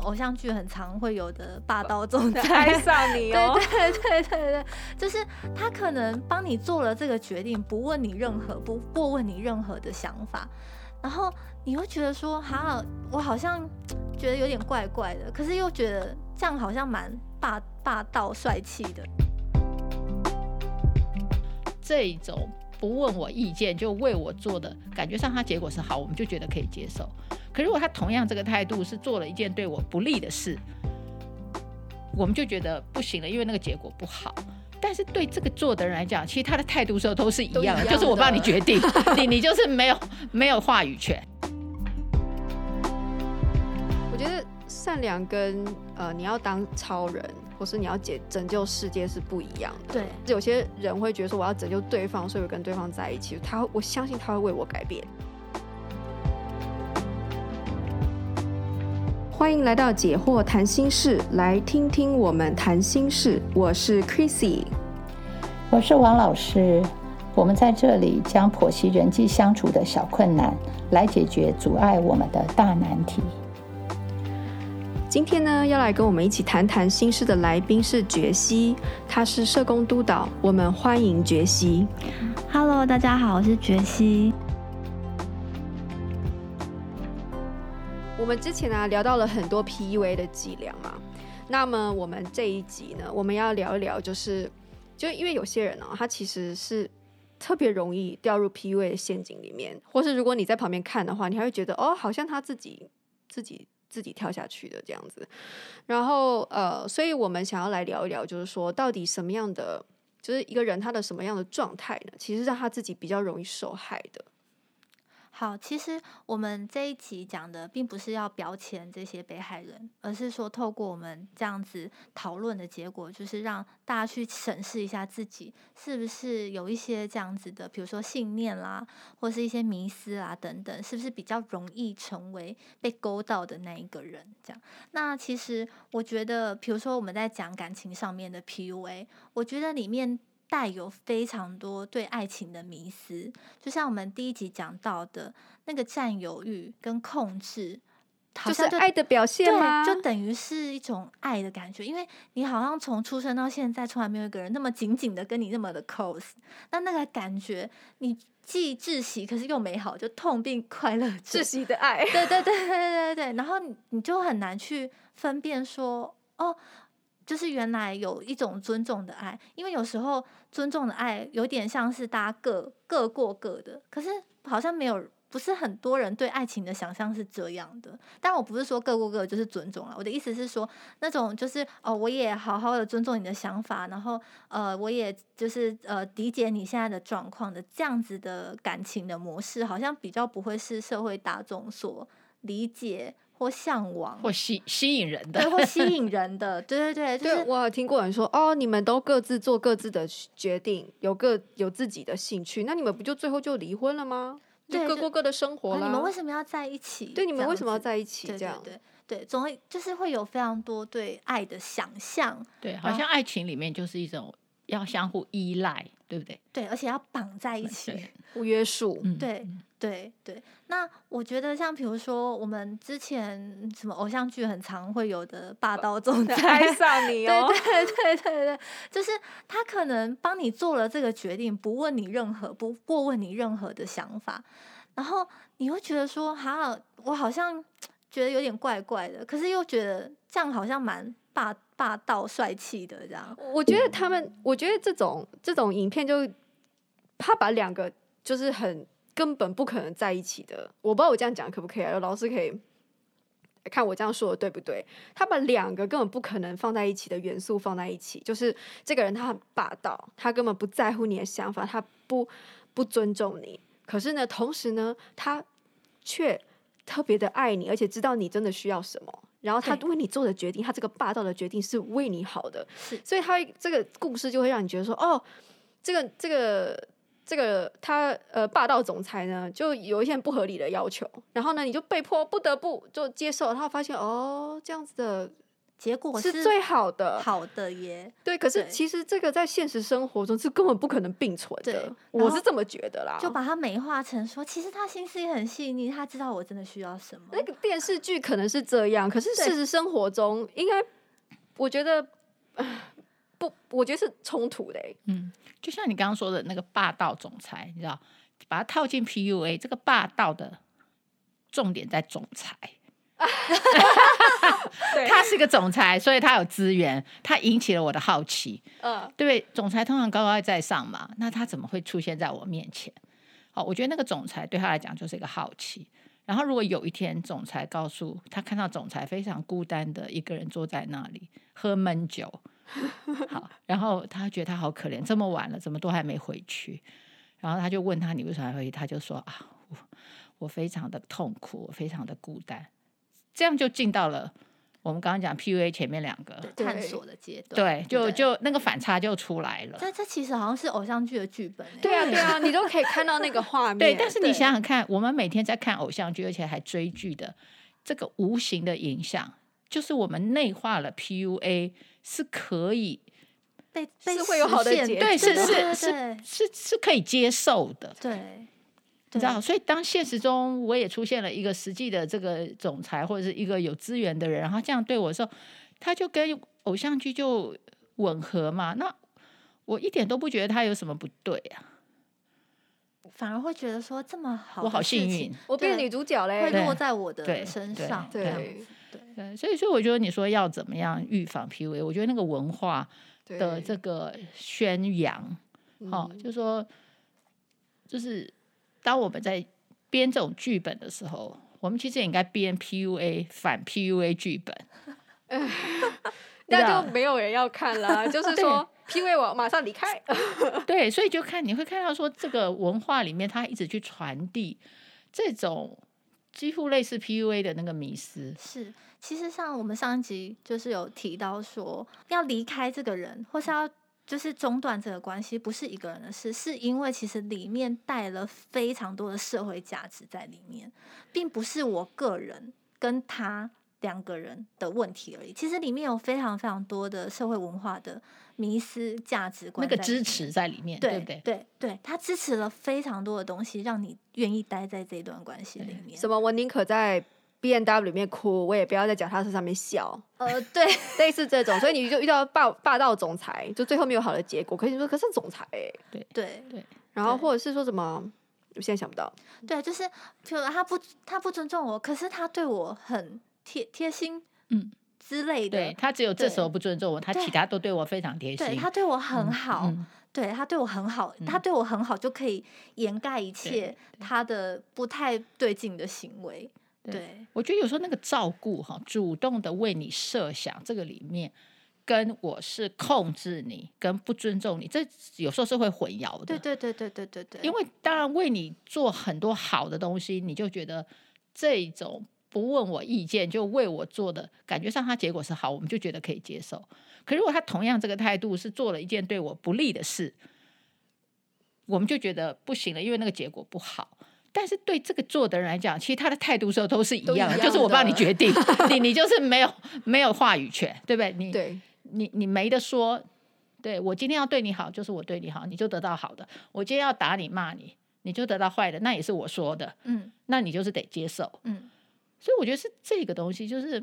偶像剧很常会有的霸道总裁爱上你哦，对对对对对，就是他可能帮你做了这个决定，不问你任何，不过问你任何的想法，然后你会觉得说，哈，我好像觉得有点怪怪的，可是又觉得这样好像蛮霸霸道帅气的。这一种不问我意见就为我做的，感觉上他结果是好，我们就觉得可以接受。可如果他同样这个态度是做了一件对我不利的事，我们就觉得不行了，因为那个结果不好。但是对这个做的人来讲，其实他的态度时候都是一样的，就是我帮你决定，你你就是没有没有话语权。我觉得善良跟呃你要当超人，或是你要解拯救世界是不一样的。对，有些人会觉得说我要拯救对方，所以我跟对方在一起，他我相信他会为我改变。欢迎来到解惑谈心事，来听听我们谈心事。我是 Chrissy，我是王老师。我们在这里将剖析人际相处的小困难，来解决阻碍我们的大难题。今天呢，要来跟我们一起谈谈心事的来宾是觉西，他是社工督导。我们欢迎觉西。Hello，大家好，我是觉西。我们之前呢、啊、聊到了很多 PUA 的伎俩嘛，那么我们这一集呢，我们要聊一聊，就是就因为有些人呢、哦，他其实是特别容易掉入 PUA 的陷阱里面，或是如果你在旁边看的话，你还会觉得哦，好像他自己自己自己跳下去的这样子。然后呃，所以我们想要来聊一聊，就是说到底什么样的，就是一个人他的什么样的状态呢？其实让他自己比较容易受害的。好，其实我们这一集讲的并不是要标签这些被害人，而是说透过我们这样子讨论的结果，就是让大家去审视一下自己是不是有一些这样子的，比如说信念啦，或是一些迷思啦等等，是不是比较容易成为被勾到的那一个人？这样，那其实我觉得，比如说我们在讲感情上面的 PUA，我觉得里面。带有非常多对爱情的迷思，就像我们第一集讲到的那个占有欲跟控制，就，就是爱的表现吗？对，就等于是一种爱的感觉，因为你好像从出生到现在，从来没有一个人那么紧紧的跟你那么的 close，那那个感觉，你既窒息，可是又美好，就痛并快乐着，窒息的爱，对对对对对对，然后你你就很难去分辨说，哦。就是原来有一种尊重的爱，因为有时候尊重的爱有点像是大家各各过各的，可是好像没有，不是很多人对爱情的想象是这样的。但我不是说各过各就是尊重了，我的意思是说那种就是哦，我也好好的尊重你的想法，然后呃，我也就是呃理解你现在的状况的这样子的感情的模式，好像比较不会是社会大众所理解。或向往，或吸 吸引人的，对，或吸引人的，对对对，就是对，我有听过人说，哦，你们都各自做各自的决定，有各有自己的兴趣，那你们不就最后就离婚了吗？就各过各的生活了。你们为什么要在一起？对，你们为什么要在一起？这样，对对对，对，总会就是会有非常多对爱的想象，对，好像爱情里面就是一种要相互依赖，对不对？对，而且要绑在一起，不约束，嗯，对。对对，那我觉得像比如说我们之前什么偶像剧很常会有的霸道总裁爱上你 哦，对对对对对，就是他可能帮你做了这个决定，不问你任何，不过问你任何的想法，然后你会觉得说，哈，我好像觉得有点怪怪的，可是又觉得这样好像蛮霸霸道帅气的这样。我觉得他们，我觉得这种这种影片就他把两个就是很。根本不可能在一起的，我不知道我这样讲可不可以啊？老师可以看我这样说的对不对？他把两个根本不可能放在一起的元素放在一起，就是这个人他很霸道，他根本不在乎你的想法，他不不尊重你。可是呢，同时呢，他却特别的爱你，而且知道你真的需要什么。然后他为你做的决定，他这个霸道的决定是为你好的，是。所以他这个故事就会让你觉得说，哦，这个这个。这个他呃霸道总裁呢，就有一些不合理的要求，然后呢，你就被迫不得不就接受，然后发现哦，这样子的结果是最好的，好的耶。对，可是其实这个在现实生活中是根本不可能并存的，我是这么觉得啦。就把它美化成说，其实他心思也很细腻，他知道我真的需要什么。那个电视剧可能是这样，可是事实生活中应该，我觉得不，我觉得是冲突的。嗯，就像你刚刚说的那个霸道总裁，你知道，把它套进 PUA，这个霸道的重点在总裁。他是个总裁，所以他有资源，他引起了我的好奇。嗯，对，总裁通常高高在上嘛，那他怎么会出现在我面前？好，我觉得那个总裁对他来讲就是一个好奇。然后，如果有一天总裁告诉他，看到总裁非常孤单的一个人坐在那里喝闷酒，好，然后他觉得他好可怜，这么晚了，怎么都还没回去？然后他就问他：“你为什么还回去？”他就说：“啊，我我非常的痛苦，我非常的孤单。”这样就进到了我们刚刚讲 PUA 前面两个。探索的阶段，对，就就那个反差就出来了。这这其实好像是偶像剧的剧本，对啊对啊，你都可以看到那个画面。对，但是你想想看，我们每天在看偶像剧，而且还追剧的这个无形的影响，就是我们内化了 PUA 是可以被是会有好的结，对，是是是是是可以接受的，对。你知道，所以当现实中我也出现了一个实际的这个总裁或者是一个有资源的人，然后这样对我的时候，他就跟偶像剧就吻合嘛。那我一点都不觉得他有什么不对啊，反而会觉得说这么好，我好幸运，我变女主角嘞，会落在我的身上。对对对，对，所以所以我觉得你说要怎么样预防 PUA，我觉得那个文化的这个宣扬，好、哦，就说就是。当我们在编这种剧本的时候，我们其实也应该编 PUA 反 PUA 剧本，那就没有人要看了。就是说 PUA 我马上离开。对，所以就看你会看到说这个文化里面，它一直去传递这种几乎类似 PUA 的那个迷思。是，其实像我们上一集就是有提到说，要离开这个人，或是要。就是中断这个关系不是一个人的事，是因为其实里面带了非常多的社会价值在里面，并不是我个人跟他两个人的问题而已。其实里面有非常非常多的社会文化的迷失价值观，那个支持在里面，对对不对？对对，他支持了非常多的东西，让你愿意待在这段关系里面。什么？我宁可在。B N W 里面哭，我也不要在脚踏车上面笑。呃，对，类似这种，所以你就遇到霸霸道总裁，就最后没有好的结果。可是你说，可是总裁、欸，对对对，然后或者是说什么，我现在想不到。对，就是，就他不他不尊重我，可是他对我很贴贴心，嗯之类的。对，他只有这时候不尊重我，他其他都对我非常贴心。对，他对我很好，嗯嗯、对他对我很好，他对我很好就可以掩盖一切他的不太对劲的行为。对，我觉得有时候那个照顾哈，主动的为你设想，这个里面跟我是控制你，跟不尊重你，这有时候是会混淆的。对对对对对对对。因为当然为你做很多好的东西，你就觉得这种不问我意见就为我做的感觉上，他结果是好，我们就觉得可以接受。可如果他同样这个态度是做了一件对我不利的事，我们就觉得不行了，因为那个结果不好。但是对这个做的人来讲，其实他的态度时候都是一样的，就是我帮你决定，你你就是没有没有话语权，对不对？你对你你没得说，对我今天要对你好，就是我对你好，你就得到好的；我今天要打你骂你，你就得到坏的，那也是我说的，嗯，那你就是得接受，嗯。所以我觉得是这个东西，就是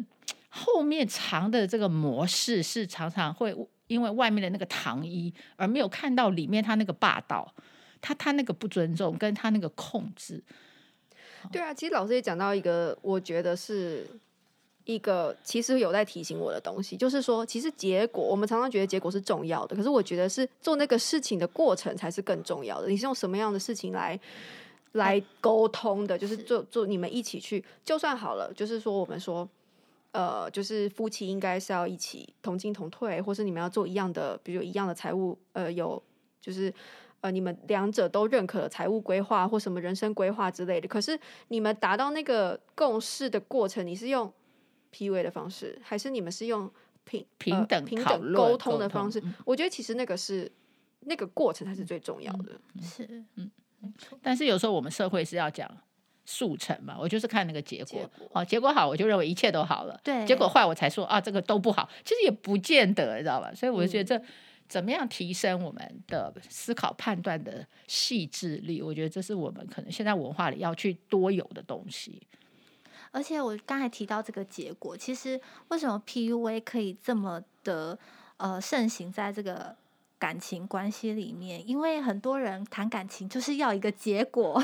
后面藏的这个模式是常常会因为外面的那个糖衣，而没有看到里面他那个霸道。他他那个不尊重，跟他那个控制，对啊，其实老师也讲到一个，我觉得是一个其实有在提醒我的东西，就是说，其实结果我们常常觉得结果是重要的，可是我觉得是做那个事情的过程才是更重要的。你是用什么样的事情来来沟通的？就是做做你们一起去，就算好了，就是说我们说，呃，就是夫妻应该是要一起同进同退，或是你们要做一样的，比如一样的财务，呃，有就是。呃，你们两者都认可了财务规划或什么人生规划之类的，可是你们达到那个共识的过程，你是用 PUA 的方式，还是你们是用平平等、呃、平等沟通的方式？我觉得其实那个是那个过程才是最重要的。是，嗯，但是有时候我们社会是要讲速成嘛，我就是看那个结果。结果哦，结果好，我就认为一切都好了。对，结果坏，我才说啊，这个都不好。其实也不见得，你知道吧？所以我就觉得这。怎么样提升我们的思考判断的细致力？我觉得这是我们可能现在文化里要去多有的东西。而且我刚才提到这个结果，其实为什么 PUA 可以这么的呃盛行在这个感情关系里面？因为很多人谈感情就是要一个结果。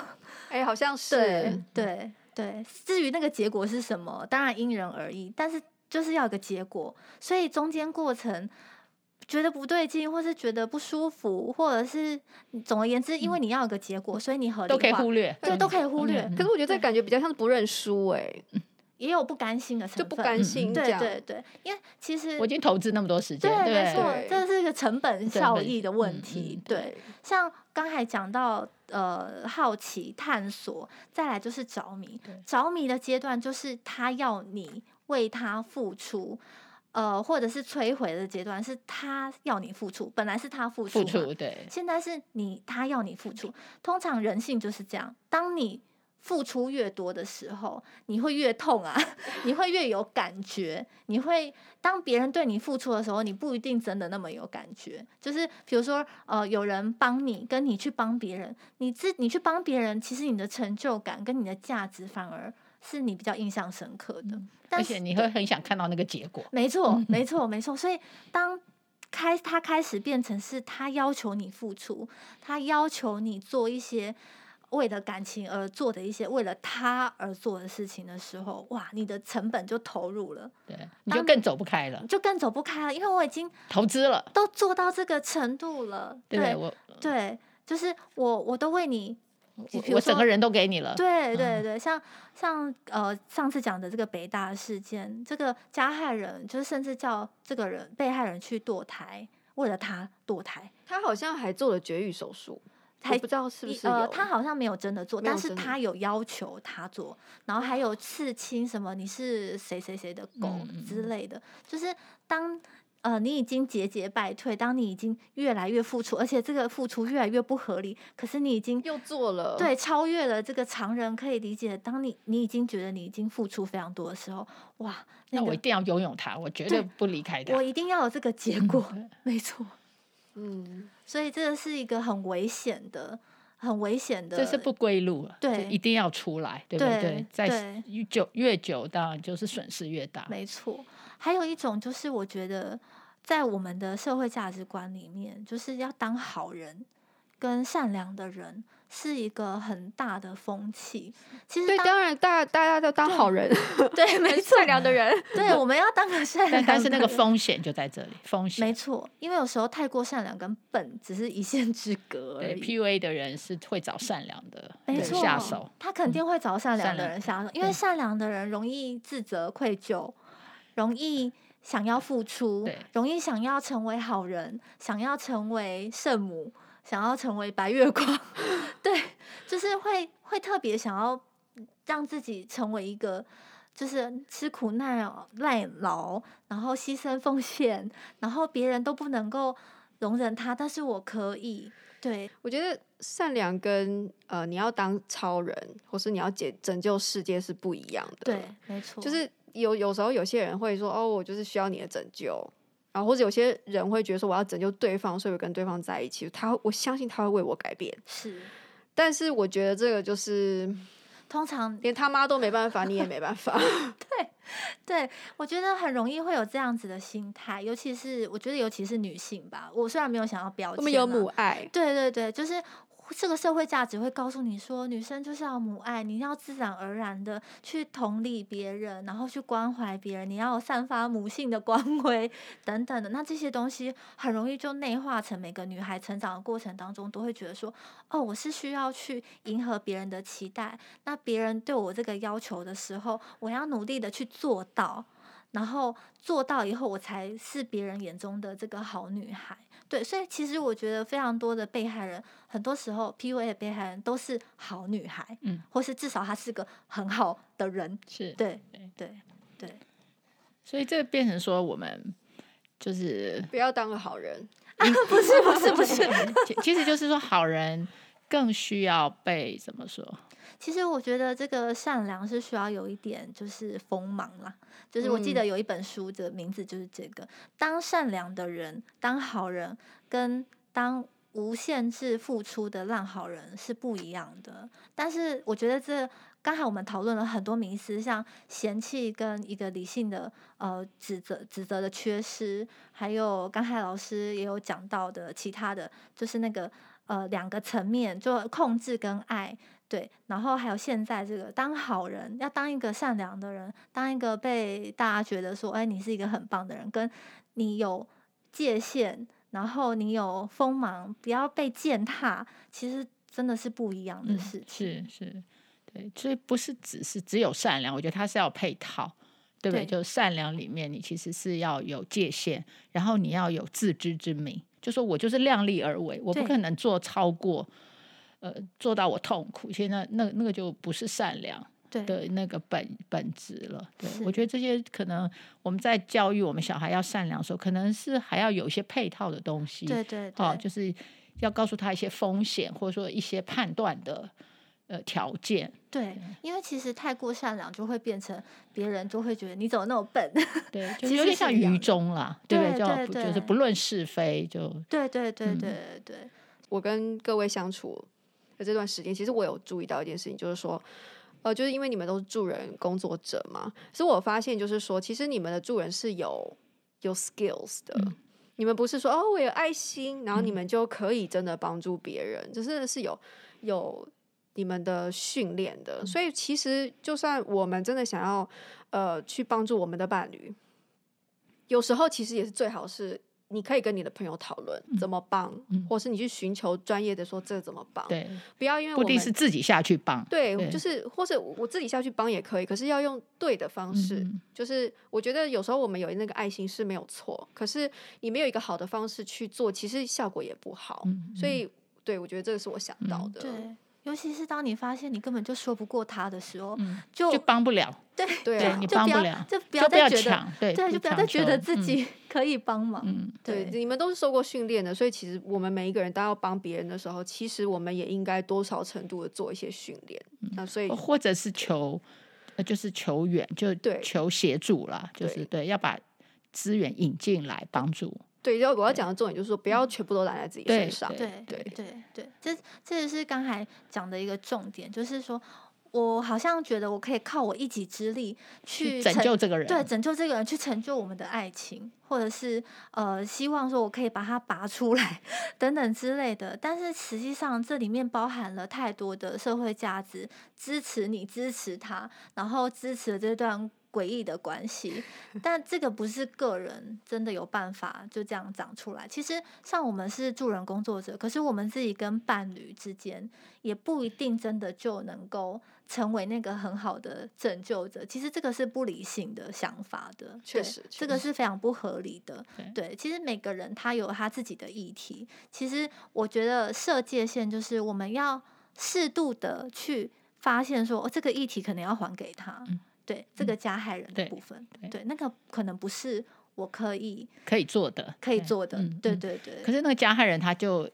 哎，好像是。对对对。至于那个结果是什么，当然因人而异，但是就是要一个结果，所以中间过程。觉得不对劲，或是觉得不舒服，或者是总而言之，因为你要有个结果，嗯、所以你合理化都可以忽略，对，都可以忽略。嗯、可是我觉得这感觉比较像是不认输，哎，也有不甘心的成分，就不甘心、嗯，对对对，因为其实我已经投资那么多时间，对，对没错，这是一个成本效益的问题。嗯嗯、对像刚才讲到呃，好奇、探索，再来就是着迷。着迷的阶段就是他要你为他付出。呃，或者是摧毁的阶段，是他要你付出，本来是他付出，付出对，现在是你他要你付出。通常人性就是这样，当你付出越多的时候，你会越痛啊，你会越有感觉。你会当别人对你付出的时候，你不一定真的那么有感觉。就是比如说，呃，有人帮你，跟你去帮别人，你自你去帮别人，其实你的成就感跟你的价值反而。是你比较印象深刻的，嗯、而且你会很想看到那个结果。没错，没错，没错。所以当开他开始变成是他要求你付出，他要求你做一些为了感情而做的一些为了他而做的事情的时候，哇，你的成本就投入了，对，你就更走不开了，就更走不开了，因为我已经投资了，都做到这个程度了，对，对我对，就是我我都为你。我整个人都给你了。对对对，像像呃上次讲的这个北大事件，这个加害人就是甚至叫这个人被害人去堕胎，为了他堕胎，他好像还做了绝育手术，还不知道是不是呃他好像没有真的做，但是他有要求他做，然后还有刺青什么你是谁谁谁的狗之类的，就是当。呃，你已经节节败退。当你已经越来越付出，而且这个付出越来越不合理，可是你已经又做了，对，超越了这个常人可以理解。当你你已经觉得你已经付出非常多的时候，哇，那，个、那我一定要拥有它，我绝对不离开它。我一定要有这个结果，嗯、没错。嗯，所以这个是一个很危险的、很危险的，这是不归路，对，一定要出来，对不对？对，在越久越久，当然就是损失越大，没错。还有一种就是，我觉得在我们的社会价值观里面，就是要当好人跟善良的人是一个很大的风气。其实，对，当然大大家都当好人，对，对 没错，善良的人，对，我们要当个善良的人。但是那个风险就在这里，风险没错，因为有时候太过善良跟笨只是一线之隔而已。对，PUA 的人是会找善良的没错下手，他肯定会找善良的人下手，嗯、因为善良的人容易自责、愧疚，容易。想要付出，容易想要成为好人，想要成为圣母，想要成为白月光，对，就是会会特别想要让自己成为一个，就是吃苦耐耐劳，然后牺牲奉献，然后别人都不能够容忍他，但是我可以。对，我觉得善良跟呃你要当超人，或是你要解拯救世界是不一样的。对，没错，就是。有有时候有些人会说哦，我就是需要你的拯救，然后或者有些人会觉得说我要拯救对方，所以我跟对方在一起。他我相信他会为我改变，是。但是我觉得这个就是通常连他妈都没办法，你也没办法。对，对我觉得很容易会有这样子的心态，尤其是我觉得尤其是女性吧。我虽然没有想要标签，我们有母爱，对对对，就是。这个社会价值会告诉你说，女生就是要母爱，你要自然而然的去同理别人，然后去关怀别人，你要散发母性的光辉等等的。那这些东西很容易就内化成每个女孩成长的过程当中，都会觉得说，哦，我是需要去迎合别人的期待。那别人对我这个要求的时候，我要努力的去做到，然后做到以后，我才是别人眼中的这个好女孩。对，所以其实我觉得非常多的被害人，很多时候 PUA 的被害人都是好女孩，嗯，或是至少她是个很好的人，是对，对，对，对。所以这变成说，我们就是不要当个好人，啊、不是，不是，不是。其其实就是说，好人更需要被怎么说？其实我觉得这个善良是需要有一点就是锋芒啦，就是我记得有一本书的名字就是这个，嗯、当善良的人，当好人跟当无限制付出的烂好人是不一样的。但是我觉得这刚才我们讨论了很多名词，像嫌弃跟一个理性的呃指责指责的缺失，还有刚才老师也有讲到的其他的就是那个呃两个层面，就控制跟爱。对，然后还有现在这个当好人，要当一个善良的人，当一个被大家觉得说，哎，你是一个很棒的人，跟你有界限，然后你有锋芒，不要被践踏，其实真的是不一样的事情。嗯、是是，对，所以不是只是只有善良，我觉得它是要配套，对不对？对，就善良里面，你其实是要有界限，然后你要有自知之明，就说我就是量力而为，我不可能做超过。呃，做到我痛苦，其实那那那个就不是善良的那个本本质了。对，我觉得这些可能我们在教育我们小孩要善良的时候，可能是还要有一些配套的东西。对对对，哦，就是要告诉他一些风险，或者说一些判断的呃条件。对，因为其实太过善良，就会变成别人就会觉得你怎么那么笨。对，就有点像愚忠啦，对不对？对对对，就是不论是非就。对对对对对对，我跟各位相处。的这段时间，其实我有注意到一件事情，就是说，呃，就是因为你们都是助人工作者嘛，所以我发现就是说，其实你们的助人是有有 skills 的，嗯、你们不是说哦，我有爱心，然后你们就可以真的帮助别人，就、嗯、是是有有你们的训练的。嗯、所以其实就算我们真的想要呃去帮助我们的伴侣，有时候其实也是最好是。你可以跟你的朋友讨论怎么帮，嗯、或是你去寻求专业的说这怎么帮。对，不要因为我不一定是自己下去帮。对，对就是或是我自己下去帮也可以，可是要用对的方式。嗯、就是我觉得有时候我们有那个爱心是没有错，可是你没有一个好的方式去做，其实效果也不好。嗯、所以，对我觉得这个是我想到的。嗯、对。尤其是当你发现你根本就说不过他的时候，嗯、就就帮不了。对对，对你帮不了，就不要再觉得对，对，就不要再觉得自己可以帮忙。嗯，对，你们都是受过训练的，所以其实我们每一个人都要帮别人的时候，其实我们也应该多少程度的做一些训练。嗯、那所以或者是求，就是求援，就对，求协助啦，就是对，对，要把资源引进来帮助。对，要我要讲的重点就是说，不要全部都揽在自己身上。对对对对，这这也是刚才讲的一个重点，就是说我好像觉得我可以靠我一己之力去拯救这个人，对，拯救这个人，去成就我们的爱情，或者是呃，希望说我可以把它拔出来等等之类的。但是实际上，这里面包含了太多的社会价值，支持你，支持他，然后支持这段。诡异的关系，但这个不是个人真的有办法就这样长出来。其实像我们是助人工作者，可是我们自己跟伴侣之间也不一定真的就能够成为那个很好的拯救者。其实这个是不理性的想法的，确实，这个是非常不合理的。对，其实每个人他有他自己的议题。其实我觉得设界限就是我们要适度的去发现说，哦，这个议题可能要还给他。嗯对这个加害人的部分，对，那个可能不是我可以可以做的，可以做的，对，对对对。可是那个加害人他就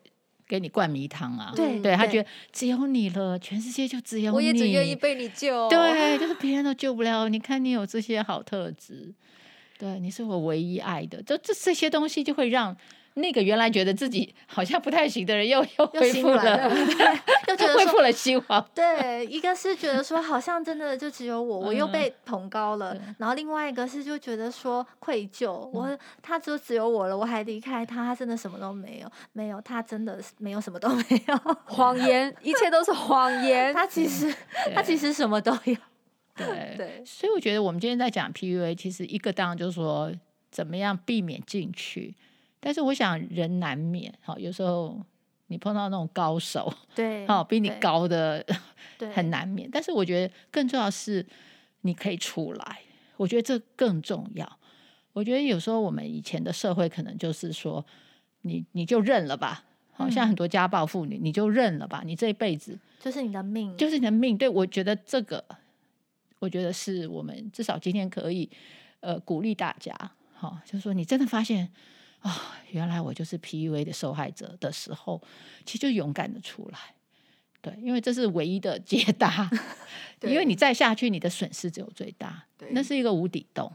给你灌迷汤啊，对，对他觉得只有你了，全世界就只有你，我也只愿意被你救，对，就是别人都救不了。你看你有这些好特质，对，你是我唯一爱的，就这这些东西就会让。那个原来觉得自己好像不太行的人，又又恢复了，又觉得 恢复了希望。对，一个是觉得说好像真的就只有我，我又被捧高了。然后另外一个是就觉得说愧疚，我他就只有我了，我还离开他，他真的什么都没有，没有他真的没有什么都没有，谎言，一切都是谎言。他其实他其实什么都有。对对，所以我觉得我们今天在讲 PUA，其实一个当然就是说怎么样避免进去。但是我想人难免，好，有时候你碰到那种高手，对，好，比你高的，对，很难免。但是我觉得更重要是你可以出来，我觉得这更重要。我觉得有时候我们以前的社会可能就是说，你你就认了吧，好像很多家暴妇女，你就认了吧，你这一辈子就是你的命，就是你的命。对，我觉得这个，我觉得是我们至少今天可以呃鼓励大家，好，就是说你真的发现。啊、哦，原来我就是 PUA 的受害者的时候，其实就勇敢的出来，对，因为这是唯一的解答。因为你再下去，你的损失只有最大。对，那是一个无底洞。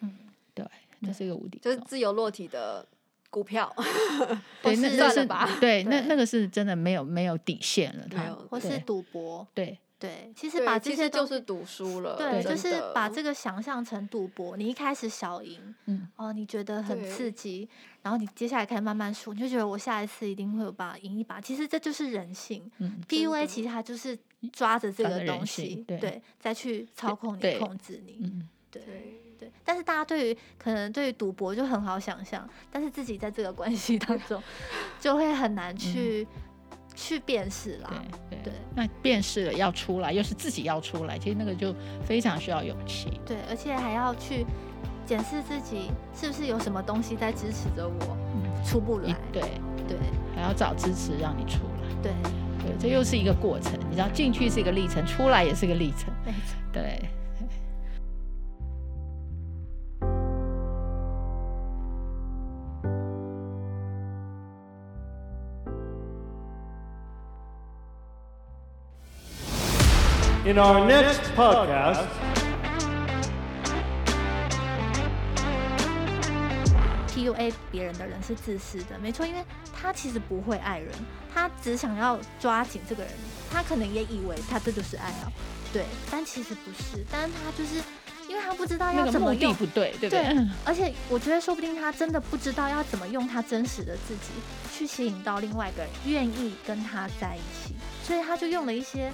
嗯，对，那是一个无底洞，就是自由落体的股票。对，那那是吧？对，那那个是真的没有没有底线了。没有，或是赌博。对。对，其实把这些就是赌输了。对，就是把这个想象成赌博。你一开始小赢，嗯，哦，你觉得很刺激，然后你接下来开始慢慢输，你就觉得我下一次一定会有办法赢一把。其实这就是人性。嗯，PUA 其实它就是抓着这个东西，对，再去操控你、控制你。嗯，对对。但是大家对于可能对于赌博就很好想象，但是自己在这个关系当中 就会很难去。去辨识啦，对对，那辨识了要出来，又是自己要出来，其实那个就非常需要勇气。对，而且还要去检视自己是不是有什么东西在支持着我，出不来。对对，还要找支持让你出来。对对，这又是一个过程，你知道进去是一个历程，出来也是一个历程。没错，对。In our next podcast, PUA 别人的人是自私的，没错，因为他其实不会爱人，他只想要抓紧这个人，他可能也以为他这就是爱啊，对，但其实不是，但是他就是因为他不知道要怎么用，对，对不对？对，而且我觉得说不定他真的不知道要怎么用他真实的自己去吸引到另外一个人愿意跟他在一起，所以他就用了一些。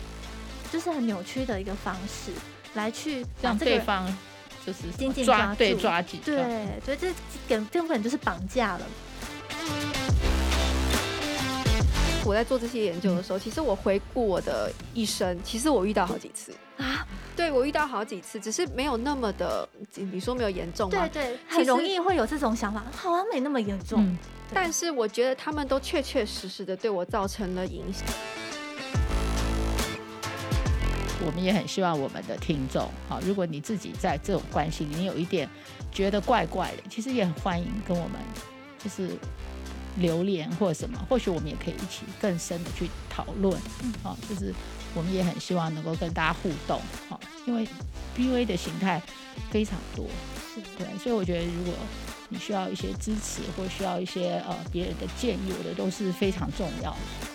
就是很扭曲的一个方式来去让对方就是紧紧抓住，对抓紧，对，所以这根根本就是绑架了。我在做这些研究的时候，其实我回顾我的一生，其实我遇到好几次啊，对我遇到好几次，只是没有那么的，你说没有严重吗？对对，很容易会有这种想法，好像没那么严重。但是我觉得他们都确确实实的对我造成了影响。我们也很希望我们的听众，好，如果你自己在这种关系里，你有一点觉得怪怪的，其实也很欢迎跟我们就是留言或什么，或许我们也可以一起更深的去讨论，好，就是我们也很希望能够跟大家互动，好，因为 PUA 的形态非常多，是对，所以我觉得如果你需要一些支持或需要一些呃别人的建议，我觉得都是非常重要的。